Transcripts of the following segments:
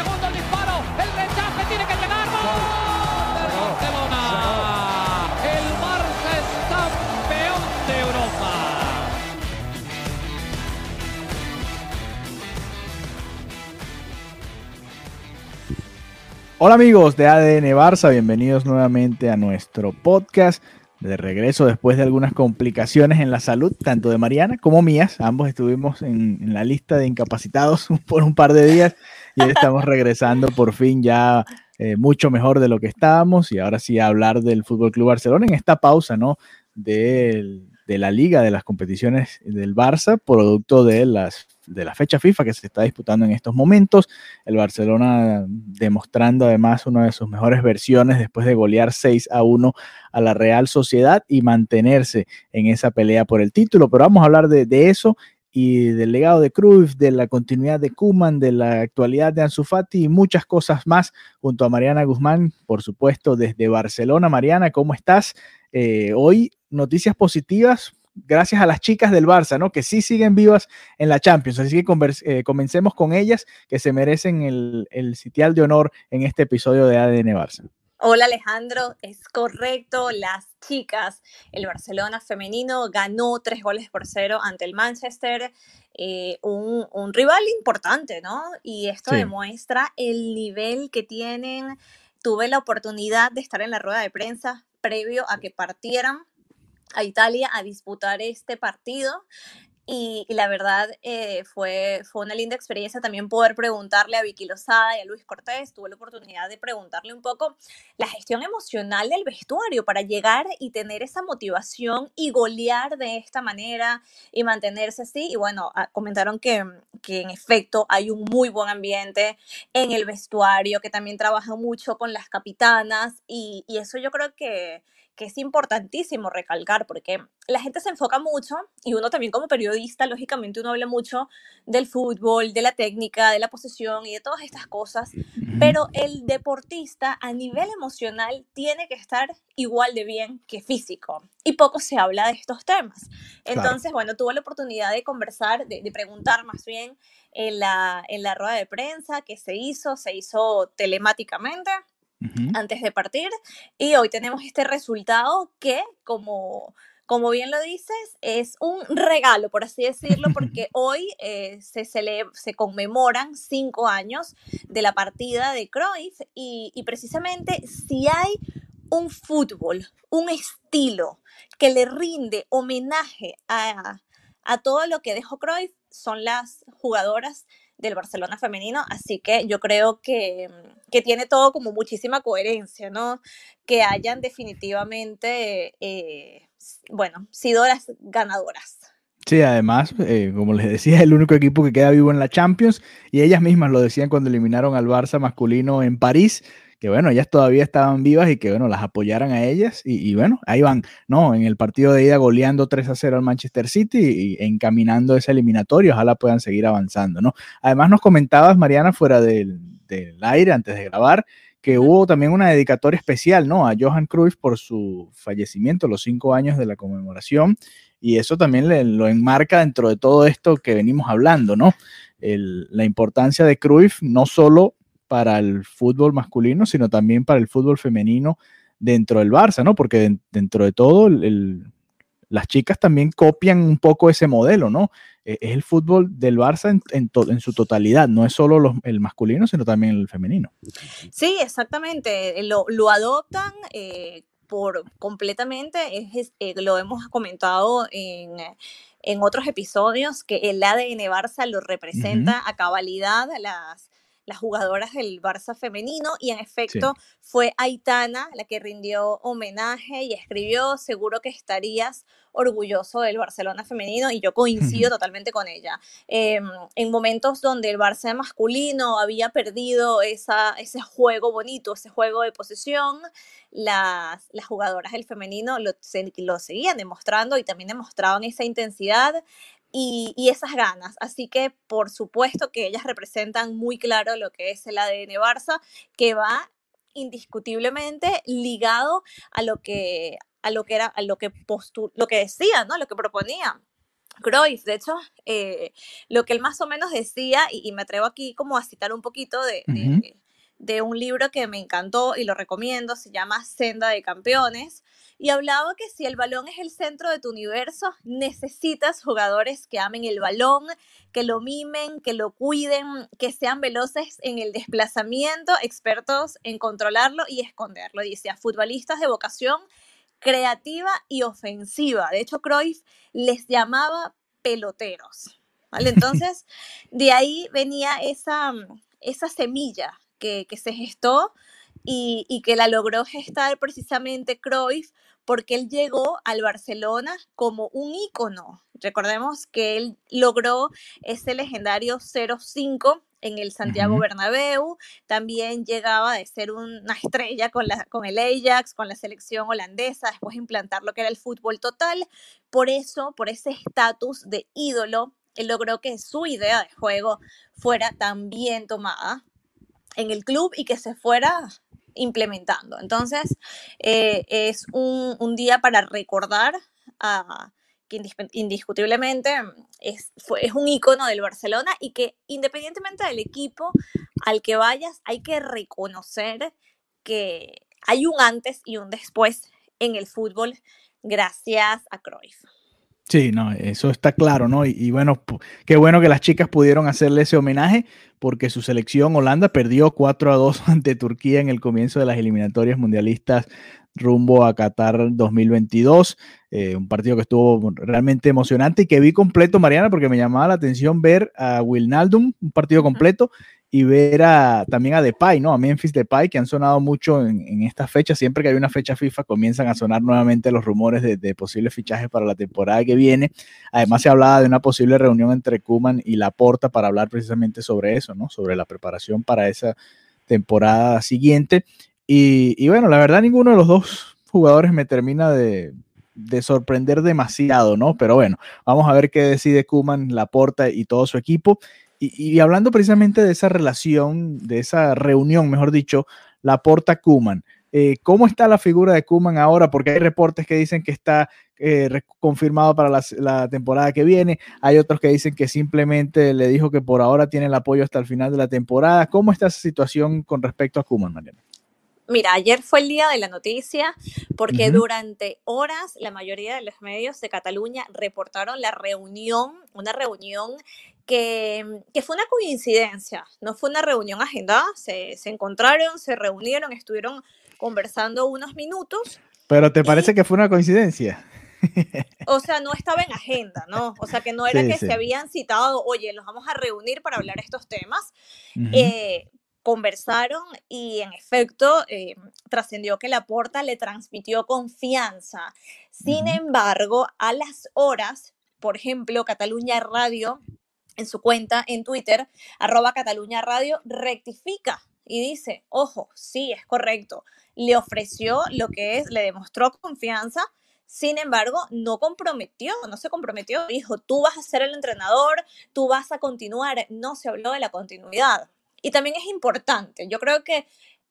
Mira el segundo disparo. El rechace tiene que llegar. ¡Gol! del Barcelona. El Barça es campeón de Europa. Hola amigos de ADN Barça, bienvenidos nuevamente a nuestro podcast. De regreso después de algunas complicaciones en la salud, tanto de Mariana como mías. Ambos estuvimos en, en la lista de incapacitados por un par de días y estamos regresando por fin ya eh, mucho mejor de lo que estábamos y ahora sí a hablar del Fútbol Club Barcelona en esta pausa, ¿no? De la liga, de las competiciones del Barça, producto de las de la fecha FIFA que se está disputando en estos momentos. El Barcelona demostrando además una de sus mejores versiones después de golear 6 a 1 a la Real Sociedad y mantenerse en esa pelea por el título. Pero vamos a hablar de, de eso y del legado de Cruyff, de la continuidad de Kuman, de la actualidad de Ansu Fati y muchas cosas más junto a Mariana Guzmán, por supuesto, desde Barcelona. Mariana, ¿cómo estás? Eh, hoy noticias positivas gracias a las chicas del Barça, ¿no? Que sí siguen vivas en la Champions. Así que eh, comencemos con ellas, que se merecen el, el sitial de honor en este episodio de ADN Barça. Hola Alejandro, es correcto, las chicas, el Barcelona femenino ganó tres goles por cero ante el Manchester, eh, un, un rival importante, ¿no? Y esto Sí. demuestra el nivel que tienen. Tuve la oportunidad de estar en la rueda de prensa previo a que partieran a Italia a disputar este partido. Y, la verdad eh, fue, fue una linda experiencia también poder preguntarle a Vicky Lozada y a Luis Cortés. Tuve la oportunidad de preguntarle un poco la gestión emocional del vestuario para llegar y tener esa motivación y golear de esta manera y mantenerse así. Y bueno, ah, comentaron que, que en efecto hay un muy buen ambiente en el vestuario, que también trabajan mucho con las capitanas y eso yo creo que, que es importantísimo recalcar porque la gente se enfoca mucho y uno también como periodista, lógicamente uno habla mucho del fútbol, de la técnica, de la posesión y de todas estas cosas, pero el deportista a nivel emocional tiene que estar igual de bien que físico y poco se habla de estos temas. Claro. Entonces, bueno, tuve la oportunidad de conversar, de, de preguntar más bien en la, en la rueda de prensa que se hizo, se hizo telemáticamente Antes de partir y hoy tenemos este resultado que como como bien lo dices, es un regalo, por así decirlo, porque hoy eh, se, se conmemoran cinco años de la partida de Cruyff y, y precisamente si hay un fútbol, un estilo que le rinde homenaje a, a todo lo que dejó Cruyff, son las jugadoras del Barcelona femenino, así que yo creo que, que tiene todo como muchísima coherencia, ¿no? Que hayan definitivamente, eh, bueno, sido las ganadoras. Sí, además, eh, como les decía, es el único equipo que queda vivo en la Champions y ellas mismas lo decían cuando eliminaron al Barça masculino en París, que bueno, ellas todavía estaban vivas y que bueno, las apoyaran a ellas y, y bueno, ahí van, ¿no? En el partido de ida goleando 3 a 0 al Manchester City y, encaminando ese eliminatorio, ojalá puedan seguir avanzando, ¿no? Además nos comentabas, Mariana, fuera del, del aire, antes de grabar, que hubo también una dedicatoria especial, ¿no? A Johan Cruyff por su fallecimiento, los cinco años de la conmemoración, y eso también le- lo enmarca dentro de todo esto que venimos hablando, ¿no? El- la importancia de Cruyff no solo para el fútbol masculino, sino también para el fútbol femenino dentro del Barça, ¿no? Porque den- dentro de todo, el- el- las chicas también copian un poco ese modelo, ¿no? Eh, Es el fútbol del Barça en, en to- en su totalidad, no es solo los- el masculino, sino también el femenino. Sí, exactamente, eh, lo, lo adoptan eh, por completamente, es, eh, lo hemos comentado en, en otros episodios, que el ADN Barça lo representa a cabalidad las, las jugadoras del Barça femenino y en efecto fue Aitana la que rindió homenaje y escribió, seguro que estarías orgulloso del Barcelona femenino y yo coincido totalmente con ella. Em, en momentos donde el Barça masculino había perdido esa, ese juego bonito, ese juego de posesión, las, las jugadoras del femenino lo, lo seguían demostrando y también demostraban esa intensidad y, y, esas ganas. Así que por supuesto que ellas representan muy claro lo que es el ADN Barça, que va indiscutiblemente ligado a lo que a lo que era a lo que lo que decía, ¿no? Lo que proponía. Cruyff, de hecho, eh, lo que él más o menos decía, y, me atrevo aquí como a citar un poquito de, de un libro que me encantó y lo recomiendo, se llama Senda de Campeones, y hablaba que si el balón es el centro de tu universo, necesitas jugadores que amen el balón, que lo mimen, que lo cuiden, que sean veloces en el desplazamiento, expertos en controlarlo y esconderlo. Dice, a futbolistas de vocación creativa y ofensiva. De hecho, Cruyff les llamaba peloteros. ¿vale? Entonces, de ahí venía esa, esa semilla que, se gestó y, que la logró gestar precisamente Cruyff porque él llegó al Barcelona como un ícono. Recordemos que él logró ese legendario 0-5 en el Santiago Bernabéu, también llegaba de ser una estrella con, la, con el Ajax, con la selección holandesa, después implantar lo que era el fútbol total. Por eso, por ese estatus de ídolo, él logró que su idea de juego fuera tan bien tomada en el club y que se fuera implementando. Entonces, eh, es un, día para recordar a que indiscutiblemente es, es un icono del Barcelona y que independientemente del equipo al que vayas, hay que reconocer que hay un antes y un después en el fútbol gracias a Cruyff. Sí, no, eso está claro, ¿no? Y, bueno, qué bueno que las chicas pudieron hacerle ese homenaje porque su selección Holanda perdió 4 a 2 ante Turquía en el comienzo de las eliminatorias mundialistas rumbo a Qatar 2022. Eh, un partido que estuvo realmente emocionante y que vi completo, Mariana, porque me llamaba la atención ver a Wilnaldum, un partido completo, y ver a, también a Depay, ¿no? A Memphis Depay, que han sonado mucho en, en esta fecha. Siempre que hay una fecha FIFA comienzan a sonar nuevamente los rumores de, posibles fichajes para la temporada que viene. Además se hablaba de una posible reunión entre Kuman y Laporta para hablar precisamente sobre eso, ¿no? Sobre la preparación para esa temporada siguiente. Y, y bueno, la verdad ninguno de los dos jugadores me termina de, de sorprender demasiado, ¿no? Pero bueno, vamos a ver qué decide Kuman, Laporta y todo su equipo. Y, hablando precisamente de esa relación, de esa reunión, mejor dicho, la porta Kuman. Eh, ¿Cómo está la figura de Kuman ahora? Porque hay reportes que dicen que está eh, confirmado para la, temporada que viene. Hay otros que dicen que simplemente le dijo que por ahora tiene el apoyo hasta el final de la temporada. ¿Cómo está esa situación con respecto a Kuman, Mariana? Mira, ayer fue el día de la noticia porque durante horas la mayoría de los medios de Cataluña reportaron la reunión, una reunión que, fue una coincidencia, no fue una reunión agendada, se, encontraron, se reunieron, estuvieron conversando unos minutos. Pero ¿te parece que fue una coincidencia? O sea, no estaba en agenda, ¿no? O sea, que no era que se habían citado, oye, nos vamos a reunir para hablar estos temas. Eh, conversaron y en efecto eh, trascendió que la porta le transmitió confianza. Sin embargo, a las horas, por ejemplo, Cataluña Radio en su cuenta en Twitter, arroba Cataluña Radio, rectifica y dice, ojo, sí, es correcto, le ofreció lo que es, le demostró confianza, sin embargo, no comprometió, no se comprometió, dijo, tú vas a ser el entrenador, tú vas a continuar, no se habló de la continuidad. Y también es importante, yo creo que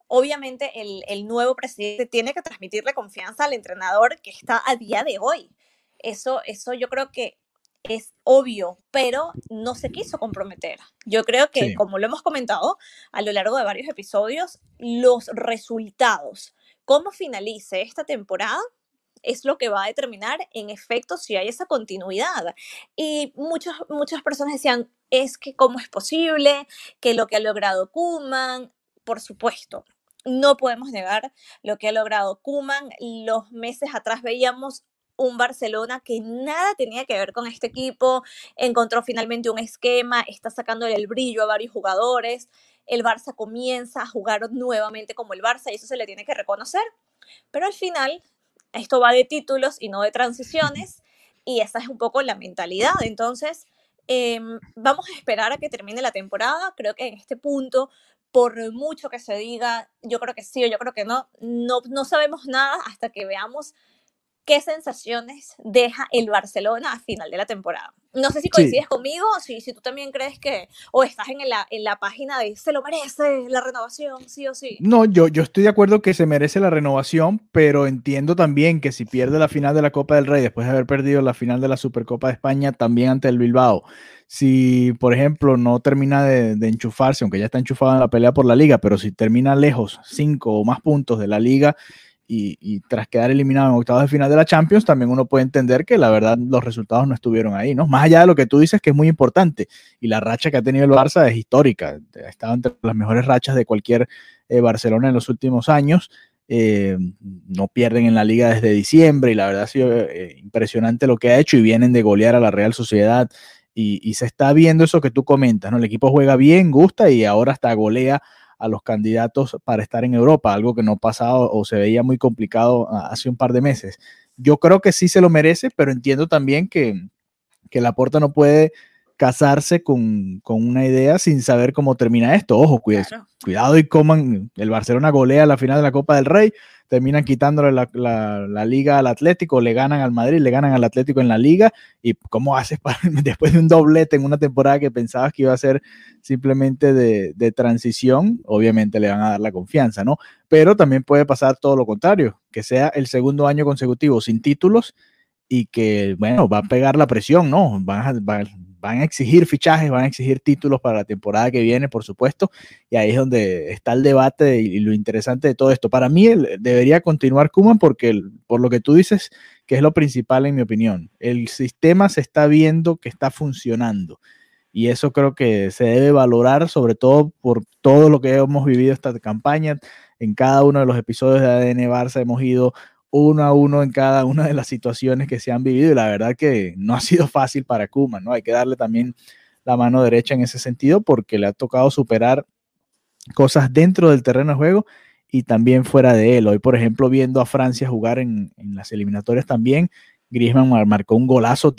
obviamente el, el nuevo presidente tiene que transmitirle confianza al entrenador que está a día de hoy. Eso, eso yo creo que es obvio, pero no se quiso comprometer. Yo creo que, como lo hemos comentado a lo largo de varios episodios, los resultados, cómo finalice esta temporada, es lo que va a determinar en efecto si hay esa continuidad. Y muchas, muchas personas decían, es que cómo es posible que lo que ha logrado Kuman, por supuesto, no podemos negar lo que ha logrado Kuman. Los meses atrás veíamos un Barcelona que nada tenía que ver con este equipo, encontró finalmente un esquema, está sacándole el brillo a varios jugadores, el Barça comienza a jugar nuevamente como el Barça y eso se le tiene que reconocer, pero al final esto va de títulos y no de transiciones y esa es un poco la mentalidad, entonces em, vamos a esperar a que termine la temporada, creo que en este punto por mucho que se diga, yo creo que sí o yo creo que no, no, no sabemos nada hasta que veamos qué sensaciones deja el Barcelona a final de la temporada. No sé si coincides conmigo o si, si tú también crees que, o estás en la, en la página de se lo merece la renovación, sí o sí. No, yo, yo estoy de acuerdo que se merece la renovación, pero entiendo también que si pierde la final de la Copa del Rey después de haber perdido la final de la Supercopa de España también ante el Bilbao, si por ejemplo no termina de, de enchufarse, aunque ya está enchufado en la pelea por la liga, pero si termina lejos, cinco o más puntos de la liga, y, tras quedar eliminado en octavos de final de la Champions, también uno puede entender que la verdad los resultados no estuvieron ahí, ¿no? Más allá de lo que tú dices, que es muy importante, y la racha que ha tenido el Barça es histórica, ha estado entre las mejores rachas de cualquier eh, Barcelona en los últimos años, eh, no pierden en la liga desde diciembre, y la verdad ha sido eh, impresionante lo que ha hecho, y vienen de golear a la Real Sociedad, y, y se está viendo eso que tú comentas, ¿no? El equipo juega bien, gusta, y ahora hasta golea a los candidatos para estar en Europa, algo que no pasaba o se veía muy complicado hace un par de meses. Yo creo que sí se lo merece, pero entiendo también que, que Laporta no puede casarse con, una idea sin saber cómo termina esto. Ojo, cuidado, cuidado y coman. El Barcelona golea la final de la Copa del Rey terminan quitándole la, liga al Atlético, le ganan al Madrid, le ganan al Atlético en la liga. ¿Y cómo haces para, después de un doblete en una temporada que pensabas que iba a ser simplemente de, de, transición? Obviamente le van a dar la confianza, ¿no? Pero también puede pasar todo lo contrario, que sea el segundo año consecutivo sin títulos y que, bueno, va a pegar la presión, ¿no? Van a, van a exigir fichajes, van a exigir títulos para la temporada que viene, por supuesto, y ahí es donde está el debate y, lo interesante de todo esto. Para mí debería continuar Kuman porque, por lo que tú dices, que es lo principal en mi opinión, el sistema se está viendo que está funcionando. Y eso creo que se debe valorar, sobre todo por todo lo que hemos vivido esta campaña. En cada uno de los episodios de ADN Barça hemos ido uno a uno en cada una de las situaciones que se han vivido y la verdad que no ha sido fácil para Kuma, ¿no? Hay que darle también la mano derecha en ese sentido porque le ha tocado superar cosas dentro del terreno de juego y también fuera de él. Hoy, por ejemplo, viendo a Francia jugar en, las eliminatorias también, Griezmann marcó un golazo,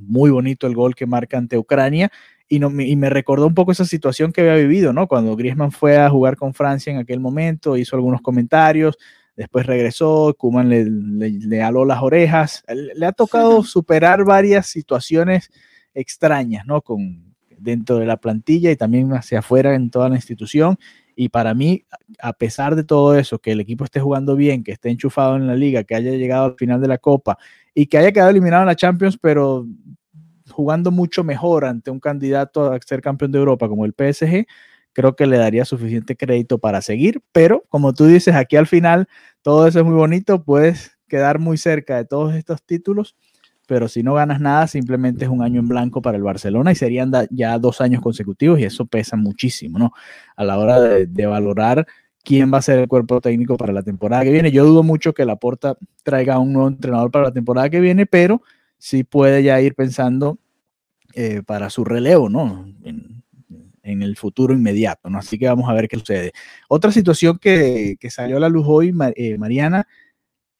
muy bonito el gol que marca ante Ucrania y, no, y me recordó un poco esa situación que había vivido, ¿no? Cuando Griezmann fue a jugar con Francia en aquel momento, hizo algunos comentarios, después regresó, Kuman le, le, aló las orejas, le ha tocado superar varias situaciones extrañas, ¿no? Con, dentro de la plantilla y también hacia afuera en toda la institución. Y para mí, a pesar de todo eso, que el equipo esté jugando bien, que esté enchufado en la liga, que haya llegado al final de la Copa y que haya quedado eliminado en la Champions, pero jugando mucho mejor ante un candidato a ser campeón de Europa como el PSG, creo que le daría suficiente crédito para seguir, pero como tú dices, aquí al final todo eso es muy bonito, puedes quedar muy cerca de todos estos títulos, pero si no ganas nada, simplemente es un año en blanco para el Barcelona y serían ya dos años consecutivos y eso pesa muchísimo, ¿no? A la hora de, valorar quién va a ser el cuerpo técnico para la temporada que viene. Yo dudo mucho que Laporta traiga un nuevo entrenador para la temporada que viene, pero sí puede ya ir pensando eh, para su relevo, ¿no? El futuro inmediato, ¿no? Así que vamos a ver qué sucede. Otra situación que, salió a la luz hoy, eh, Mariana,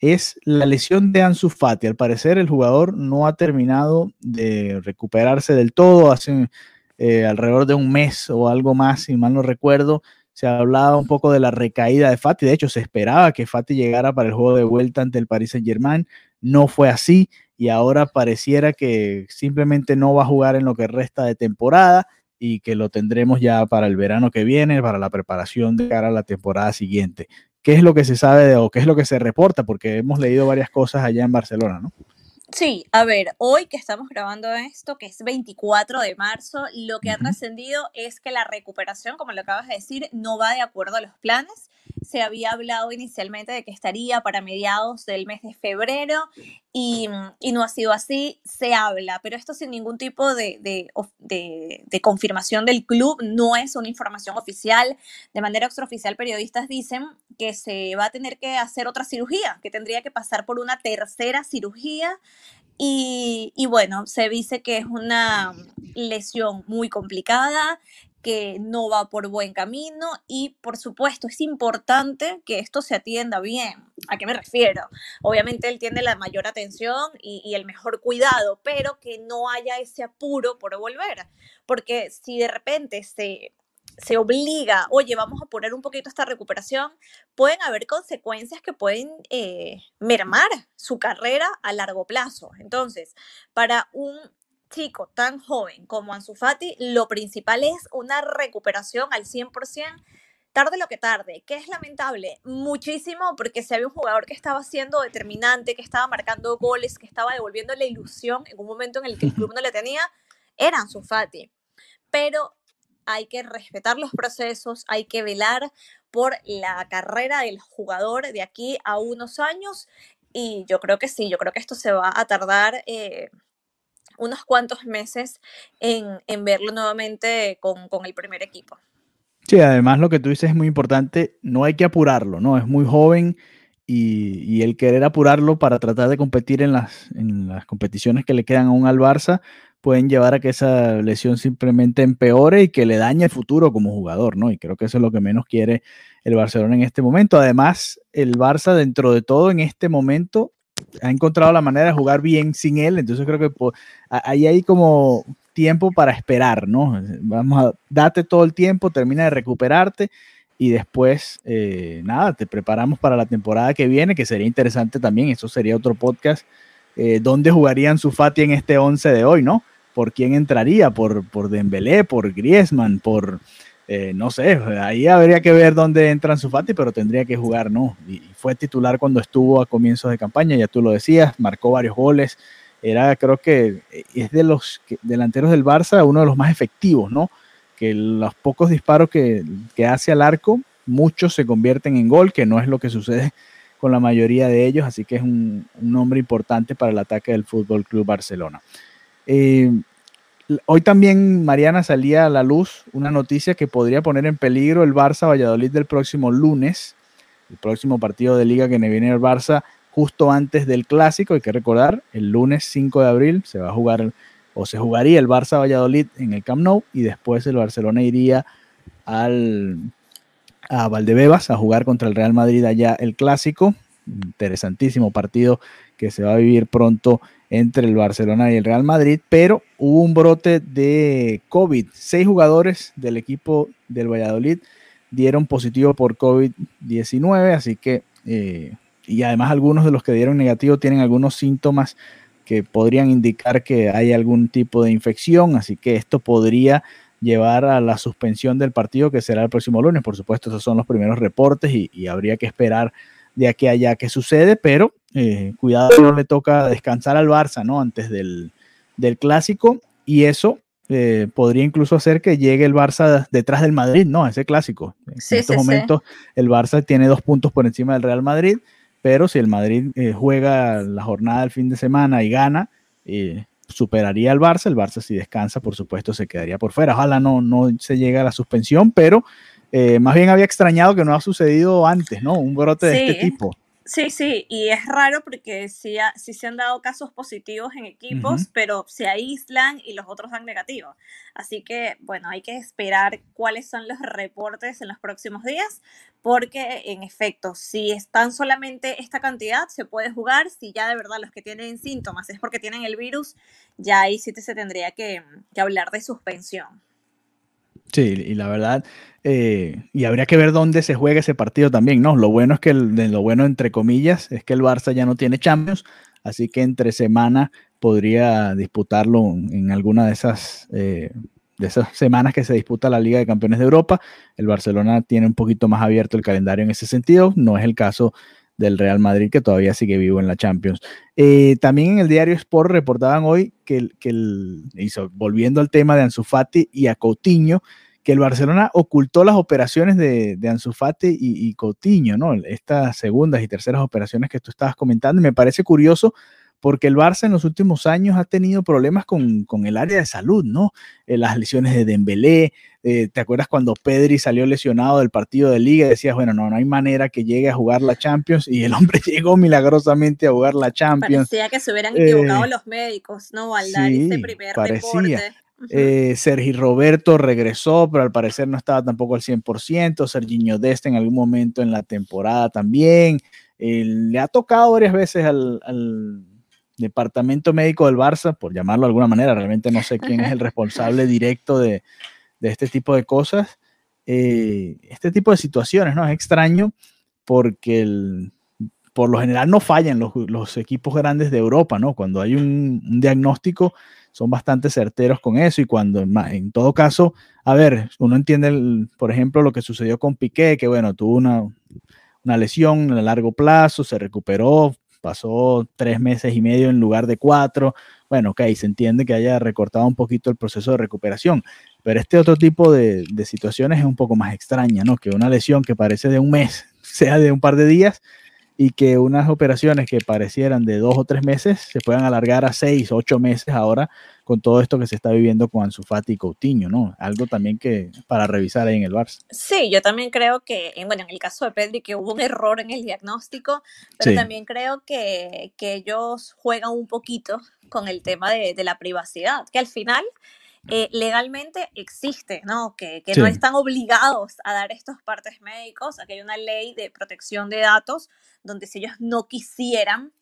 es la lesión de Ansu Fati. Al parecer el jugador no ha terminado de recuperarse del todo. Hace eh, alrededor de un mes o algo más, si mal no recuerdo, se hablaba un poco de la recaída de Fati. De hecho, se esperaba que Fati llegara para el juego de vuelta ante el Paris Saint Germain. No fue así y ahora pareciera que simplemente no va a jugar en lo que resta de temporada y que lo tendremos ya para el verano que viene, para la preparación de cara a la temporada siguiente. ¿Qué es lo que se sabe de, o qué es lo que se reporta? Porque hemos leído varias cosas allá en Barcelona, ¿no? Sí, a ver, hoy que estamos grabando esto, que es 24 de marzo, lo que ha trascendido es que la recuperación, como lo acabas de decir, no va de acuerdo a los planes. Se había hablado inicialmente de que estaría para mediados del mes de febrero y, no ha sido así, se habla, pero esto sin ningún tipo de, de, confirmación del club, no es una información oficial. De manera extraoficial, periodistas dicen que se va a tener que hacer otra cirugía, que tendría que pasar por una tercera cirugía y, y, bueno, se dice que es una lesión muy complicada, que no va por buen camino y por supuesto es importante que esto se atienda bien. ¿A qué me refiero? Obviamente él tiene la mayor atención y, el mejor cuidado, pero que no haya ese apuro por volver, porque si de repente se, se obliga, oye, vamos a poner un poquito esta recuperación, pueden haber consecuencias que pueden eh, mermar su carrera a largo plazo. Entonces, para un chico tan joven como Ansu Fati, lo principal es una recuperación al 100%, tarde lo que tarde, que es lamentable muchísimo porque si había un jugador que estaba siendo determinante, que estaba marcando goles, que estaba devolviendo la ilusión en un momento en el que el club no le tenía, era Ansu Fati. Pero hay que respetar los procesos, hay que velar por la carrera del jugador de aquí a unos años y yo creo que sí, yo creo que esto se va a tardar eh, unos cuantos meses en, verlo nuevamente con, el primer equipo. Sí, además lo que tú dices es muy importante, no hay que apurarlo, ¿no? Es muy joven y, el querer apurarlo para tratar de competir en las, en las competiciones que le quedan aún al Barça pueden llevar a que esa lesión simplemente empeore y que le dañe el futuro como jugador, ¿no? Y creo que eso es lo que menos quiere el Barcelona en este momento. Además, el Barça dentro de todo en este momento ha encontrado la manera de jugar bien sin él, entonces creo que ahí hay como tiempo para esperar, ¿no? Vamos a date todo el tiempo, termina de recuperarte y después, eh, nada, te preparamos para la temporada que viene, que sería interesante también, eso sería otro podcast, eh, ¿dónde jugarían su Fati en este 11 de hoy, ¿no? ¿Por quién entraría? ¿Por, por Dembélé? ¿Por Griezmann? ¿Por eh, no sé, ahí habría que ver dónde entra su Fati, pero tendría que jugar, ¿no? Y fue titular cuando estuvo a comienzos de campaña, ya tú lo decías, marcó varios goles, era creo que es de los delanteros del Barça uno de los más efectivos, ¿no? Que los pocos disparos que, hace al arco, muchos se convierten en gol, que no es lo que sucede con la mayoría de ellos, así que es un, un nombre importante para el ataque del Fútbol Club Barcelona. Eh, Hoy también, Mariana, salía a la luz una noticia que podría poner en peligro el Barça Valladolid del próximo lunes, el próximo partido de liga que viene el Barça justo antes del clásico. Hay que recordar, el lunes 5 de abril se va a jugar o se jugaría el Barça Valladolid en el Camp Nou y después el Barcelona iría al, a Valdebebas a jugar contra el Real Madrid allá el clásico. Interesantísimo partido que se va a vivir pronto entre el Barcelona y el Real Madrid, pero hubo un brote de COVID. Seis jugadores del equipo del Valladolid dieron positivo por COVID-19, así que, eh, y además algunos de los que dieron negativo tienen algunos síntomas que podrían indicar que hay algún tipo de infección, así que esto podría llevar a la suspensión del partido que será el próximo lunes. Por supuesto, esos son los primeros reportes y, habría que esperar de aquí a allá que sucede, pero eh, cuidado, no le toca descansar al Barça, ¿no? Antes del, clásico y eso eh, podría incluso hacer que llegue el Barça detrás del Madrid, ¿no? Ese clásico. En estos momentos el Barça tiene dos puntos por encima del Real Madrid, pero si el Madrid eh, juega la jornada del fin de semana y gana, superaría al Barça. El Barça si descansa, por supuesto, se quedaría por fuera. Ojalá no, no se llegue a la suspensión, pero eh, más bien había extrañado que no ha sucedido antes, ¿no? Un brote de este tipo. Sí, sí, y es raro porque sí, se han dado casos positivos en equipos, pero se aíslan y los otros dan negativos. Así que, bueno, hay que esperar cuáles son los reportes en los próximos días, porque en efecto, si están solamente esta cantidad, se puede jugar. Si ya de verdad los que tienen síntomas es porque tienen el virus, ya ahí sí se tendría que hablar de suspensión. Sí, y la verdad, eh, y habría que ver dónde se juega ese partido también, ¿no? Lo bueno es que, lo bueno entre comillas, es que el Barça ya no tiene Champions, así que entre semana podría disputarlo en alguna de esas, eh, de esas semanas que se disputa la Liga de Campeones de Europa. El Barcelona tiene un poquito más abierto el calendario en ese sentido, no es el caso del Real Madrid, que todavía sigue vivo en la Champions. Eh, también en el diario Sport reportaban hoy que, que el, hizo, volviendo al tema de Ansu Fati y a Coutinho, que el Barcelona ocultó las operaciones de, de Ansu Fati y, y Coutinho, ¿no? Estas segundas y terceras operaciones que tú estabas comentando, y me parece curioso porque el Barça en los últimos años ha tenido problemas con, con el área de salud, ¿no? Eh, las lesiones de Dembélé, eh, ¿te acuerdas cuando Pedri salió lesionado del partido de liga y decías, bueno, no, no hay manera que llegue a jugar la Champions y el hombre llegó milagrosamente a jugar la Champions. Parecía que se hubieran equivocado eh, los médicos, ¿no? Al dar primer parecía. Eh, Sergi Roberto regresó, pero al parecer no estaba tampoco al 100%. Serginho Deste en algún momento en la temporada también. le ha tocado varias veces al, al departamento médico del Barça, por llamarlo de alguna manera, realmente no sé quién es el responsable directo de, de este tipo de cosas, eh, este tipo de situaciones, ¿no? Es extraño porque el, por lo general no fallan los, equipos grandes de Europa, ¿no? Cuando hay un, diagnóstico son bastante certeros con eso y cuando en todo caso, a ver, uno entiende, por ejemplo, lo que sucedió con Piqué, que bueno, tuvo una, una lesión a largo plazo, se recuperó, pasó tres meses y medio en lugar de cuatro. Bueno, ok, se entiende que haya recortado un poquito el proceso de recuperación, pero este otro tipo de, de situaciones es un poco más extraña, ¿no? Que una lesión que parece de un mes sea de un par de días y que unas operaciones que parecieran de dos o tres meses se puedan alargar a seis, ocho meses ahora con todo esto que se está viviendo con Ansu Fati y Coutinho, ¿no? Algo también que para revisar ahí en el Barça. Sí, yo también creo que, bueno, en el caso de Pedri, que hubo un error en el diagnóstico, pero sí. también creo que, que, ellos juegan un poquito con el tema de, de la privacidad, que al final eh, legalmente existe, ¿no? Que, que sí. no están obligados a dar estos partes médicos, aquí hay una ley de protección de datos donde si ellos no quisieran,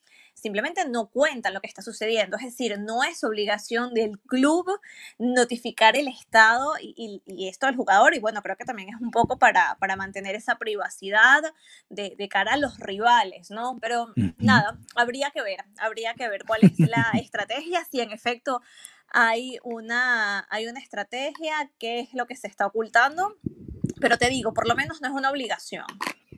simplemente no cuentan lo que está sucediendo. Es decir, no es obligación del club notificar el estado y, y, y, esto al jugador. Y bueno, creo que también es un poco para, para mantener esa privacidad de, de, cara a los rivales, ¿no? Pero nada, habría que ver, habría que ver cuál es la estrategia, si en efecto hay una, hay una estrategia, qué es lo que se está ocultando. Pero te digo, por lo menos no es una obligación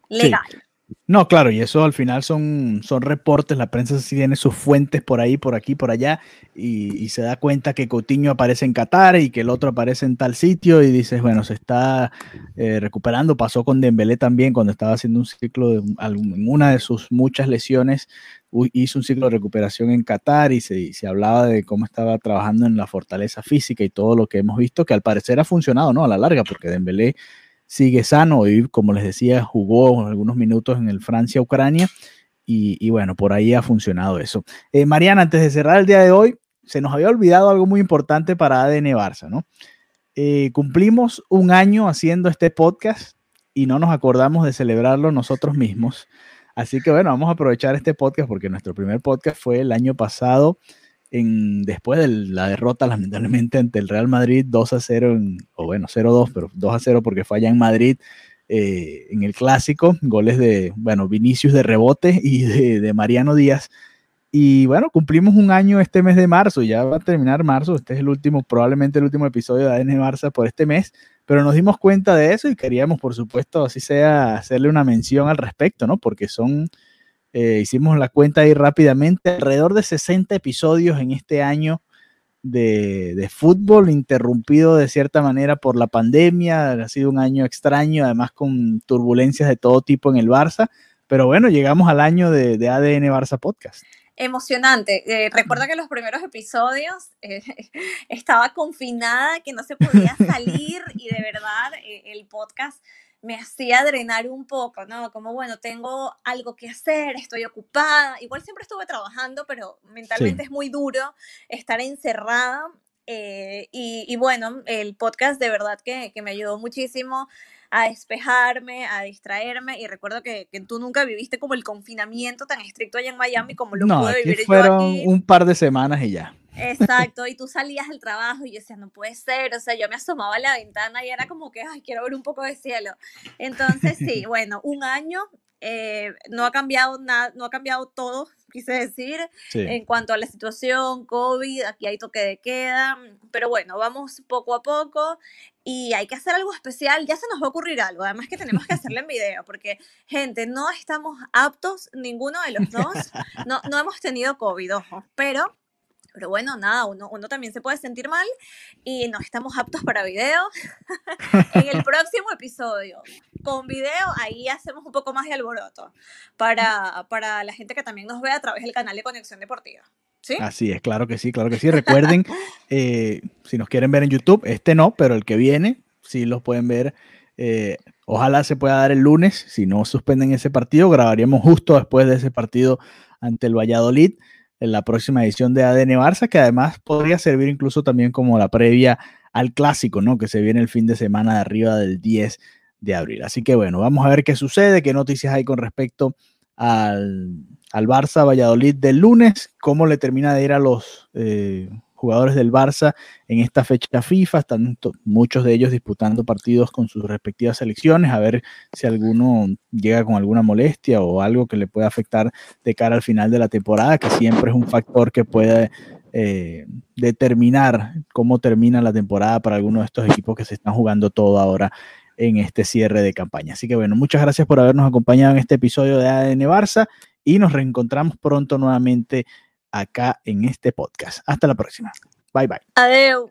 legal. Sí. No, claro, y eso al final son, son reportes, la prensa sí tiene sus fuentes por ahí, por aquí, por allá, y, y, se da cuenta que Coutinho aparece en Qatar y que el otro aparece en tal sitio, y dices, bueno, se está eh, recuperando, pasó con Dembélé también cuando estaba haciendo un ciclo, de, en una de sus muchas lesiones, hizo un ciclo de recuperación en Qatar y se, hablaba de cómo estaba trabajando en la fortaleza física y todo lo que hemos visto, que al parecer ha funcionado, ¿no? A la larga, porque Dembélé sigue sano y como les decía, jugó algunos minutos en el Francia-Ucrania y, y, bueno, por ahí ha funcionado eso. Eh, Mariana, antes de cerrar el día de hoy, se nos había olvidado algo muy importante para ADN Barça, ¿no? Eh, cumplimos un año haciendo este podcast y no nos acordamos de celebrarlo nosotros mismos. Así que bueno, vamos a aprovechar este podcast porque nuestro primer podcast fue el año pasado en, después de la derrota lamentablemente ante el Real Madrid 2 a 0, en, o bueno, 0-2, pero 2 a 0 porque fue allá en Madrid eh, en el clásico, goles de, bueno, Vinicius de rebote y de, de, Mariano Díaz. Y bueno, cumplimos un año este mes de marzo, ya va a terminar marzo, este es el último, probablemente el último episodio de ADN Barça por este mes, pero nos dimos cuenta de eso y queríamos, por supuesto, así sea, hacerle una mención al respecto, ¿no? Porque son eh, hicimos la cuenta ahí rápidamente, alrededor de 60 episodios en este año de, de, fútbol, interrumpido de cierta manera por la pandemia, ha sido un año extraño, además con turbulencias de todo tipo en el Barça, pero bueno, llegamos al año de, de ADN Barça Podcast emocionante. Eh, recuerdo que los primeros episodios eh, estaba confinada, que no se podía salir y de verdad eh, el podcast me hacía drenar un poco, ¿no? Como, bueno, tengo algo que hacer, estoy ocupada. Igual siempre estuve trabajando, pero mentalmente sí. es muy duro estar encerrada. Eh, y, y, bueno, el podcast de verdad que, que, me ayudó muchísimo a despejarme, a distraerme. Y recuerdo que, que, tú nunca viviste como el confinamiento tan estricto allá en Miami como lo no, pude vivir fueron yo aquí. un par de semanas y ya. Exacto, y tú salías del trabajo y yo decía, no puede ser, o sea, yo me asomaba a la ventana y era como que, ay, quiero ver un poco de cielo. Entonces, sí, bueno, un año, eh, no ha cambiado nada, no ha cambiado todo, quise decir, sí. en cuanto a la situación, COVID, aquí hay toque de queda, pero bueno, vamos poco a poco y hay que hacer algo especial, ya se nos va a ocurrir algo, además que tenemos que hacerle en video, porque gente, no estamos aptos, ninguno de los dos, no, no hemos tenido COVID, ojo, pero Pero bueno, nada, uno, uno también se puede sentir mal y no estamos aptos para video. en el próximo episodio, con video, ahí hacemos un poco más de alboroto para, para la gente que también nos ve a través del canal de Conexión Deportiva. ¿Sí? Así es, claro que sí, claro que sí. Recuerden, eh, si nos quieren ver en YouTube, este no, pero el que viene, sí los pueden ver. Eh, ojalá se pueda dar el lunes. Si no suspenden ese partido, grabaríamos justo después de ese partido ante el Valladolid en la próxima edición de ADN Barça, que además podría servir incluso también como la previa al clásico, ¿no? Que se viene el fin de semana de arriba del 10 de abril. Así que bueno, vamos a ver qué sucede, qué noticias hay con respecto al, al Barça Valladolid del lunes, cómo le termina de ir a los eh, jugadores del Barça en esta fecha FIFA. Están muchos de ellos disputando partidos con sus respectivas selecciones, a ver si alguno llega con alguna molestia o algo que le pueda afectar de cara al final de la temporada, que siempre es un factor que puede eh, determinar cómo termina la temporada para algunos de estos equipos que se están jugando todo ahora en este cierre de campaña. Así que bueno, muchas gracias por habernos acompañado en este episodio de ADN Barça y nos reencontramos pronto nuevamente acá en este podcast. Hasta la próxima. Bye bye. Adiós.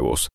huevos.